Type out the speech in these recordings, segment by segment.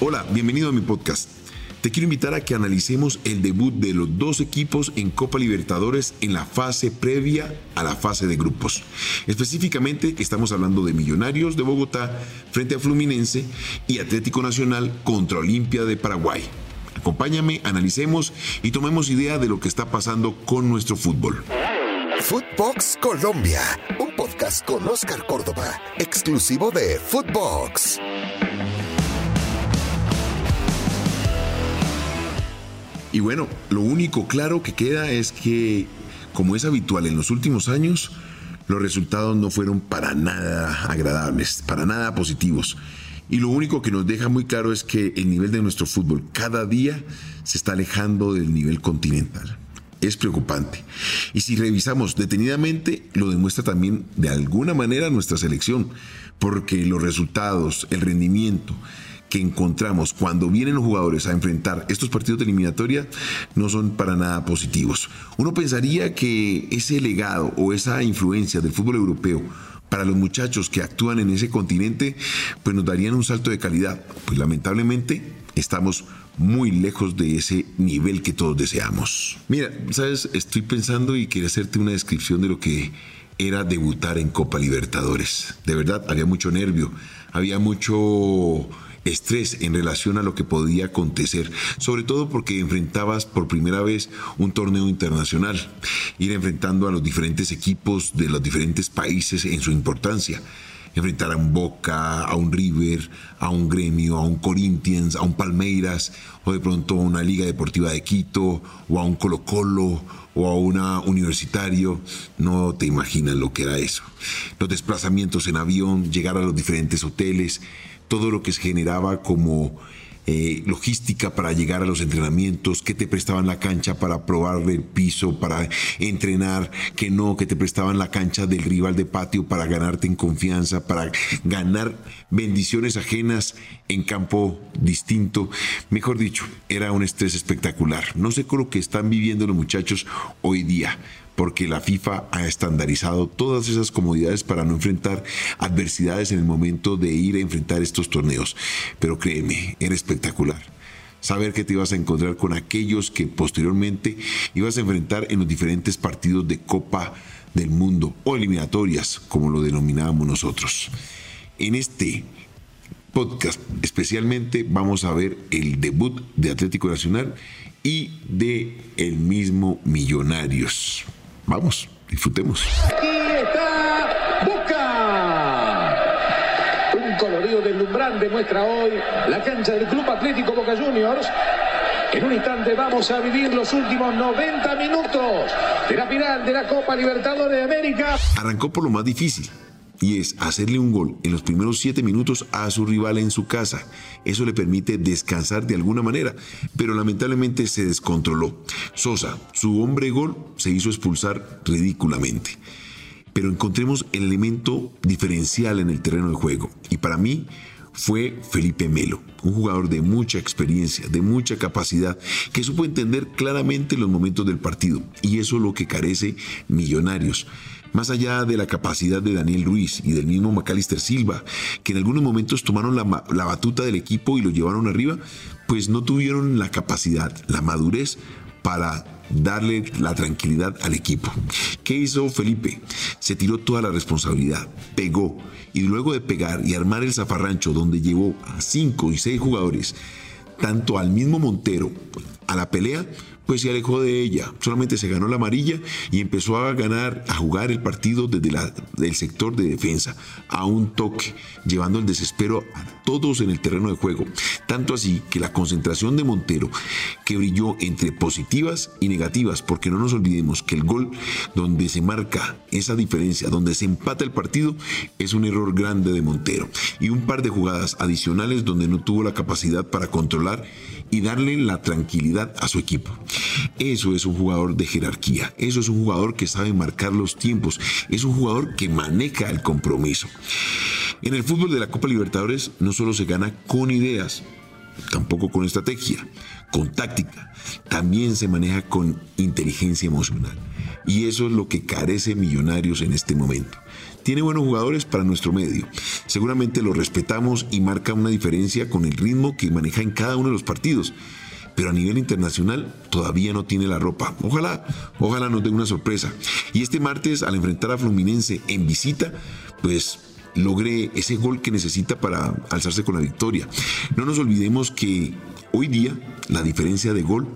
Hola, bienvenido a mi podcast. Te quiero invitar a que analicemos el debut de los dos equipos en Copa Libertadores en la fase previa a la fase de grupos. Específicamente estamos hablando de Millonarios de Bogotá frente a Fluminense y Atlético Nacional contra Olimpia de Paraguay. Acompáñame, analicemos y tomemos idea de lo que está pasando con nuestro fútbol. Footbox Colombia, un podcast con Oscar Córdoba, exclusivo de Footbox. Y bueno, lo único claro que queda es que, como es habitual en los últimos años, los resultados no fueron para nada agradables, para nada positivos. Y lo único que nos deja muy claro es que el nivel de nuestro fútbol cada día se está alejando del nivel continental. Es preocupante. Y si revisamos detenidamente, lo demuestra también de alguna manera nuestra selección, porque los resultados, el rendimiento, que encontramos cuando vienen los jugadores a enfrentar estos partidos de eliminatoria no son para nada positivos. Uno pensaría que ese legado o esa influencia del fútbol europeo para los muchachos que actúan en ese continente, pues nos darían un salto de calidad. Pues lamentablemente estamos muy lejos de ese nivel que todos deseamos. Mira, sabes, estoy pensando y quería hacerte una descripción de lo que era debutar en Copa Libertadores. De verdad, había mucho nervio, había mucho estrés en relación a lo que podía acontecer, sobre todo porque enfrentabas por primera vez un torneo internacional, ir enfrentando a los diferentes equipos de los diferentes países en su importancia enfrentar a un Boca, a un River, a un Gremio, a un Corinthians, a un Palmeiras, o de pronto a una Liga Deportiva de Quito, o a un Colo Colo, o a una Universitario. No te imaginas lo que era eso. Los desplazamientos en avión, llegar a los diferentes hoteles, todo lo que se generaba como eh, logística para llegar a los entrenamientos, que te prestaban la cancha para probar el piso, para entrenar, que no, que te prestaban la cancha del rival de patio para ganarte en confianza, para ganar bendiciones ajenas en campo distinto. Mejor dicho, era un estrés espectacular. No sé con lo que están viviendo los muchachos hoy día porque la FIFA ha estandarizado todas esas comodidades para no enfrentar adversidades en el momento de ir a enfrentar estos torneos. Pero créeme, era espectacular saber que te ibas a encontrar con aquellos que posteriormente ibas a enfrentar en los diferentes partidos de Copa del Mundo o eliminatorias, como lo denominábamos nosotros. En este podcast especialmente vamos a ver el debut de Atlético Nacional y de el mismo Millonarios. Vamos, disfrutemos. Aquí está Boca. Un colorido deslumbrante muestra hoy la cancha del Club Atlético Boca Juniors. En un instante vamos a vivir los últimos 90 minutos de la final de la Copa Libertadores de América. Arrancó por lo más difícil, y es hacerle un gol en los primeros siete minutos a su rival en su casa. Eso le permite descansar de alguna manera, pero lamentablemente se descontroló. Sosa, su hombre gol, se hizo expulsar ridículamente. Pero encontremos el elemento diferencial en el terreno de juego, y para mí fue Felipe Melo, un jugador de mucha experiencia, de mucha capacidad, que supo entender claramente los momentos del partido, y eso es lo que carece Millonarios. Más allá de la capacidad de Daniel Ruiz y del mismo Macalister Silva, que en algunos momentos tomaron la, la batuta del equipo y lo llevaron arriba, pues no tuvieron la capacidad, la madurez para darle la tranquilidad al equipo. ¿Qué hizo Felipe? Se tiró toda la responsabilidad, pegó y luego de pegar y armar el zafarrancho donde llevó a cinco y seis jugadores, tanto al mismo Montero, a la pelea, pues se alejó de ella. Solamente se ganó la amarilla y empezó a ganar, a jugar el partido desde la, el sector de defensa, a un toque, llevando el desespero a todos en el terreno de juego. Tanto así que la concentración de Montero, que brilló entre positivas y negativas, porque no nos olvidemos que el gol donde se marca esa diferencia, donde se empata el partido, es un error grande de Montero. Y un par de jugadas adicionales donde no tuvo la capacidad para controlar y darle la tranquilidad a su equipo. Eso es un jugador de jerarquía, eso es un jugador que sabe marcar los tiempos, es un jugador que maneja el compromiso. En el fútbol de la Copa Libertadores no solo se gana con ideas, tampoco con estrategia, con táctica, también se maneja con inteligencia emocional. Y eso es lo que carece Millonarios en este momento. Tiene buenos jugadores para nuestro medio. Seguramente lo respetamos y marca una diferencia con el ritmo que maneja en cada uno de los partidos. Pero a nivel internacional todavía no tiene la ropa. Ojalá, ojalá nos dé una sorpresa. Y este martes, al enfrentar a Fluminense en visita, pues logre ese gol que necesita para alzarse con la victoria. No nos olvidemos que hoy día la diferencia de gol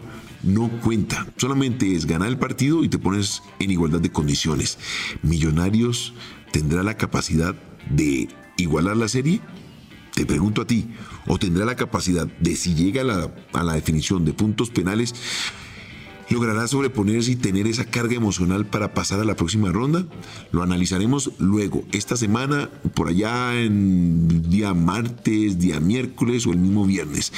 no cuenta. Solamente es ganar el partido y te pones en igualdad de condiciones. Millonarios tendrá la capacidad de igualar la serie? Te pregunto a ti, ¿o tendrá la capacidad de si llega a la, a la definición de puntos penales, logrará sobreponerse y tener esa carga emocional para pasar a la próxima ronda? Lo analizaremos luego, esta semana, por allá en día martes, día miércoles o el mismo viernes.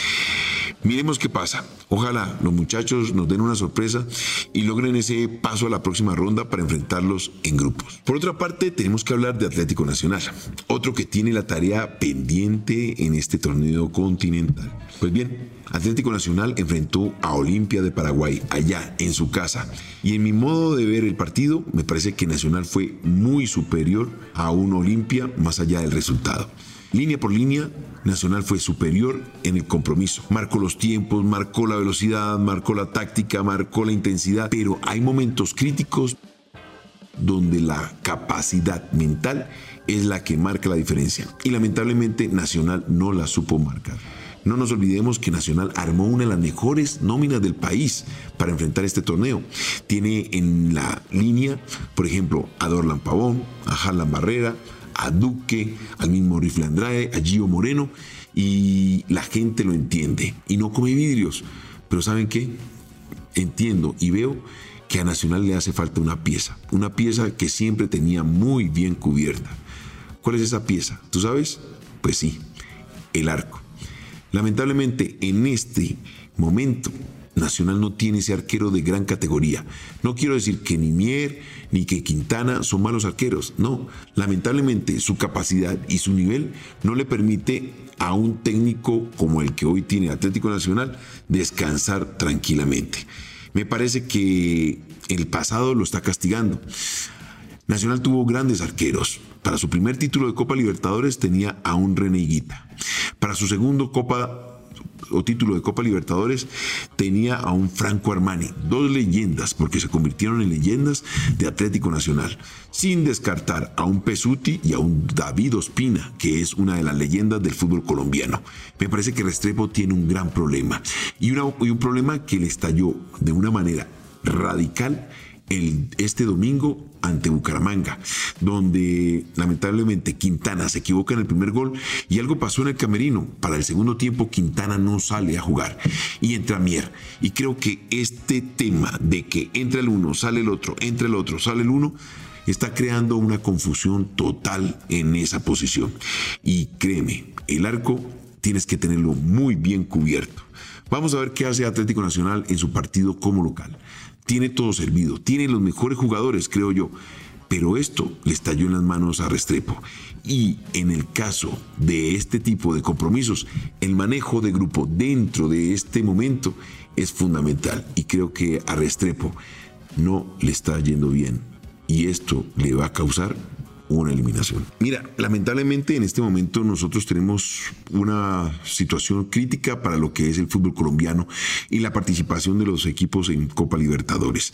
Miremos qué pasa. Ojalá los muchachos nos den una sorpresa y logren ese paso a la próxima ronda para enfrentarlos en grupos. Por otra parte, tenemos que hablar de Atlético Nacional, otro que tiene la tarea pendiente en este torneo continental. Pues bien, Atlético Nacional enfrentó a Olimpia de Paraguay allá en su casa y en mi modo de ver el partido me parece que Nacional fue muy superior a un Olimpia más allá del resultado. Línea por línea, Nacional fue superior en el compromiso. Marcó los tiempos, marcó la velocidad, marcó la táctica, marcó la intensidad, pero hay momentos críticos donde la capacidad mental es la que marca la diferencia. Y lamentablemente Nacional no la supo marcar. No nos olvidemos que Nacional armó una de las mejores nóminas del país para enfrentar este torneo. Tiene en la línea, por ejemplo, a Dorlan Pavón, a Harlan Barrera, a Duque, al mismo Rifle Andrade, a Gio Moreno, y la gente lo entiende y no come vidrios. Pero ¿saben qué? Entiendo y veo que a Nacional le hace falta una pieza, una pieza que siempre tenía muy bien cubierta. ¿Cuál es esa pieza? ¿Tú sabes? Pues sí, el arco. Lamentablemente en este momento Nacional no tiene ese arquero de gran categoría. No quiero decir que ni Mier ni que Quintana son malos arqueros. No, lamentablemente su capacidad y su nivel no le permite a un técnico como el que hoy tiene Atlético Nacional descansar tranquilamente. Me parece que el pasado lo está castigando. Nacional tuvo grandes arqueros. Para su primer título de Copa Libertadores tenía a un René Para su segundo Copa o título de Copa Libertadores tenía a un Franco Armani, dos leyendas, porque se convirtieron en leyendas de Atlético Nacional, sin descartar a un Pesuti y a un David Ospina, que es una de las leyendas del fútbol colombiano. Me parece que Restrepo tiene un gran problema. Y, y un problema que le estalló de una manera radical el, este domingo ante Bucaramanga, donde lamentablemente Quintana se equivoca en el primer gol y algo pasó en el camerino. Para el segundo tiempo Quintana no sale a jugar y entra Mier. Y creo que este tema de que entra el uno, sale el otro, entra el otro, sale el uno, está creando una confusión total en esa posición. Y créeme, el arco tienes que tenerlo muy bien cubierto. Vamos a ver qué hace Atlético Nacional en su partido como local tiene todo servido, tiene los mejores jugadores, creo yo. Pero esto le estalló en las manos a Restrepo. Y en el caso de este tipo de compromisos, el manejo de grupo dentro de este momento es fundamental. Y creo que a Restrepo no le está yendo bien. Y esto le va a causar una eliminación. Mira, lamentablemente en este momento nosotros tenemos una situación crítica para lo que es el fútbol colombiano y la participación de los equipos en Copa Libertadores.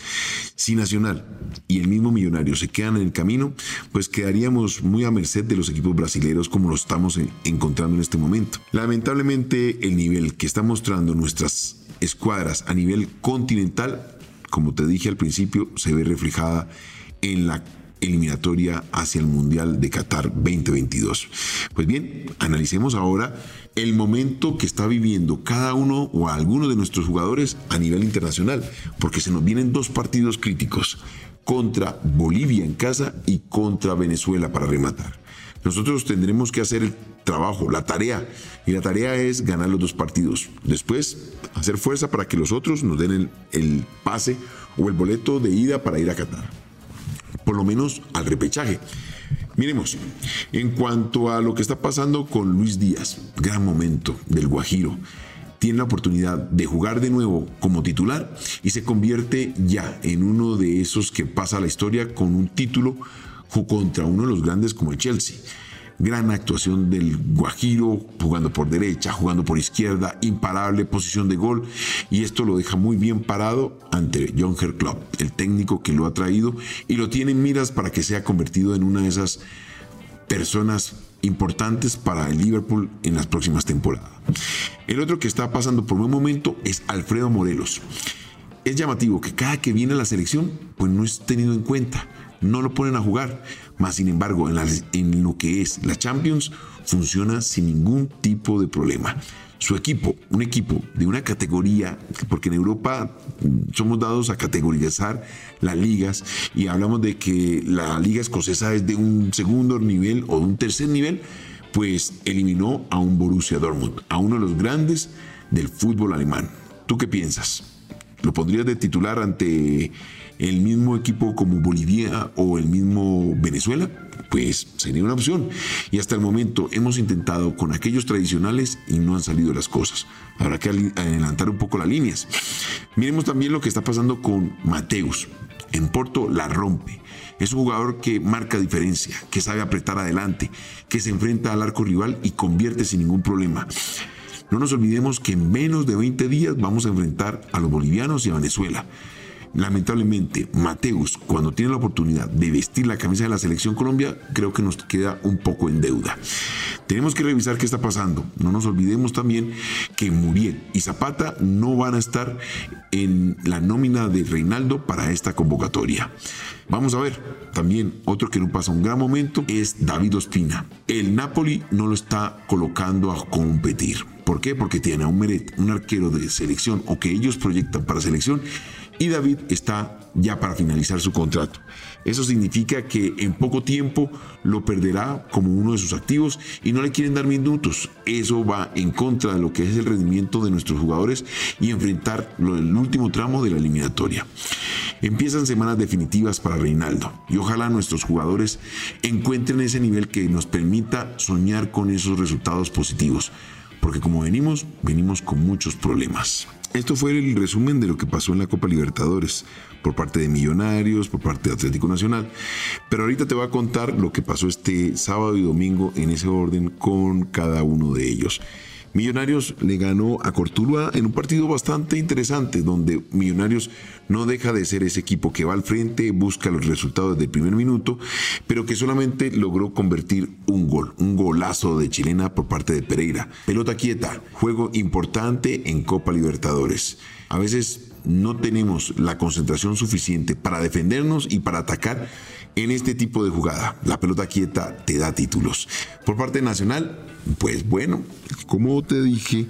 Si Nacional y el mismo Millonario se quedan en el camino, pues quedaríamos muy a merced de los equipos brasileños como lo estamos encontrando en este momento. Lamentablemente el nivel que están mostrando nuestras escuadras a nivel continental, como te dije al principio, se ve reflejada en la eliminatoria hacia el Mundial de Qatar 2022. Pues bien, analicemos ahora el momento que está viviendo cada uno o alguno de nuestros jugadores a nivel internacional, porque se nos vienen dos partidos críticos, contra Bolivia en casa y contra Venezuela para rematar. Nosotros tendremos que hacer el trabajo, la tarea, y la tarea es ganar los dos partidos. Después, hacer fuerza para que los otros nos den el, el pase o el boleto de ida para ir a Qatar por lo menos al repechaje. Miremos, en cuanto a lo que está pasando con Luis Díaz, gran momento del Guajiro. tiene la oportunidad de jugar de nuevo como titular y se convierte ya en uno de esos que pasa la historia con un título contra uno de los grandes como el Chelsea. Gran actuación del Guajiro, jugando por derecha, jugando por izquierda, imparable posición de gol. Y esto lo deja muy bien parado ante John Club, el técnico que lo ha traído y lo tiene en miras para que sea convertido en una de esas personas importantes para el Liverpool en las próximas temporadas. El otro que está pasando por un momento es Alfredo Morelos. Es llamativo que cada que viene a la selección, pues no es tenido en cuenta no lo ponen a jugar. Más sin embargo, en, en lo que es la Champions, funciona sin ningún tipo de problema. Su equipo, un equipo de una categoría, porque en Europa mm, somos dados a categorizar las ligas y hablamos de que la liga escocesa es de un segundo nivel o de un tercer nivel, pues eliminó a un Borussia Dortmund, a uno de los grandes del fútbol alemán. ¿Tú qué piensas? ¿Lo pondrías de titular ante el mismo equipo como Bolivia o el mismo Venezuela, pues sería una opción. Y hasta el momento hemos intentado con aquellos tradicionales y no han salido las cosas. Habrá que adelantar un poco las líneas. Miremos también lo que está pasando con Mateus. En Porto la rompe. Es un jugador que marca diferencia, que sabe apretar adelante, que se enfrenta al arco rival y convierte sin ningún problema. No nos olvidemos que en menos de 20 días vamos a enfrentar a los bolivianos y a Venezuela. Lamentablemente, Mateus, cuando tiene la oportunidad de vestir la camisa de la selección Colombia, creo que nos queda un poco en deuda. Tenemos que revisar qué está pasando. No nos olvidemos también que Muriel y Zapata no van a estar en la nómina de Reinaldo para esta convocatoria. Vamos a ver, también otro que no pasa un gran momento es David Ospina. El Napoli no lo está colocando a competir. ¿Por qué? Porque tiene a un Meret, un arquero de selección o que ellos proyectan para selección y David está ya para finalizar su contrato. Eso significa que en poco tiempo lo perderá como uno de sus activos y no le quieren dar minutos. Eso va en contra de lo que es el rendimiento de nuestros jugadores y enfrentar el último tramo de la eliminatoria. Empiezan semanas definitivas para Reinaldo y ojalá nuestros jugadores encuentren ese nivel que nos permita soñar con esos resultados positivos, porque como venimos, venimos con muchos problemas. Esto fue el resumen de lo que pasó en la Copa Libertadores por parte de Millonarios, por parte de Atlético Nacional. Pero ahorita te voy a contar lo que pasó este sábado y domingo en ese orden con cada uno de ellos. Millonarios le ganó a Cortuluá en un partido bastante interesante, donde Millonarios no deja de ser ese equipo que va al frente, busca los resultados del primer minuto, pero que solamente logró convertir un gol, un golazo de chilena por parte de Pereira. Pelota quieta, juego importante en Copa Libertadores. A veces no tenemos la concentración suficiente para defendernos y para atacar en este tipo de jugada. La pelota quieta te da títulos. Por parte nacional, pues bueno, como te dije,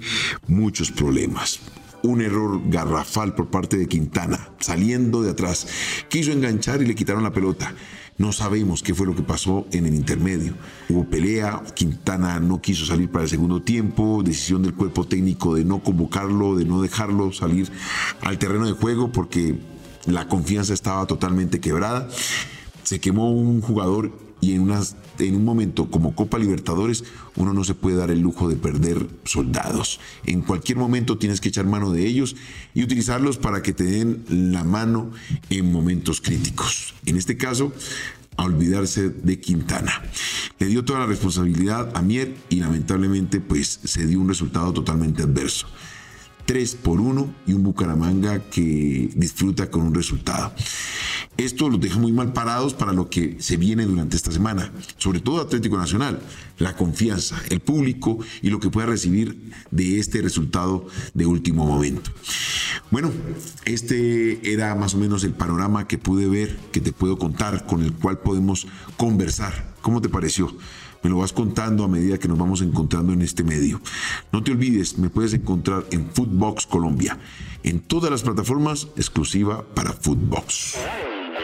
muchos problemas. Un error garrafal por parte de Quintana, saliendo de atrás. Quiso enganchar y le quitaron la pelota. No sabemos qué fue lo que pasó en el intermedio. Hubo pelea, Quintana no quiso salir para el segundo tiempo, decisión del cuerpo técnico de no convocarlo, de no dejarlo salir al terreno de juego porque la confianza estaba totalmente quebrada se quemó un jugador y en, un momento como Copa Libertadores uno no se puede dar el lujo de perder soldados. En cualquier momento tienes que echar mano de ellos y utilizarlos para que te den la mano en momentos críticos. En este caso, a olvidarse de Quintana. Le dio toda la responsabilidad a Mier y lamentablemente pues se dio un resultado totalmente adverso. 3 por 1 y un Bucaramanga que disfruta con un resultado. Esto los deja muy mal parados para lo que se viene durante esta semana, sobre todo Atlético Nacional, la confianza, el público y lo que pueda recibir de este resultado de último momento. Bueno, este era más o menos el panorama que pude ver, que te puedo contar, con el cual podemos conversar. ¿Cómo te pareció? Me lo vas contando a medida que nos vamos encontrando en este medio. No te olvides, me puedes encontrar en Footbox Colombia, en todas las plataformas exclusiva para Footbox.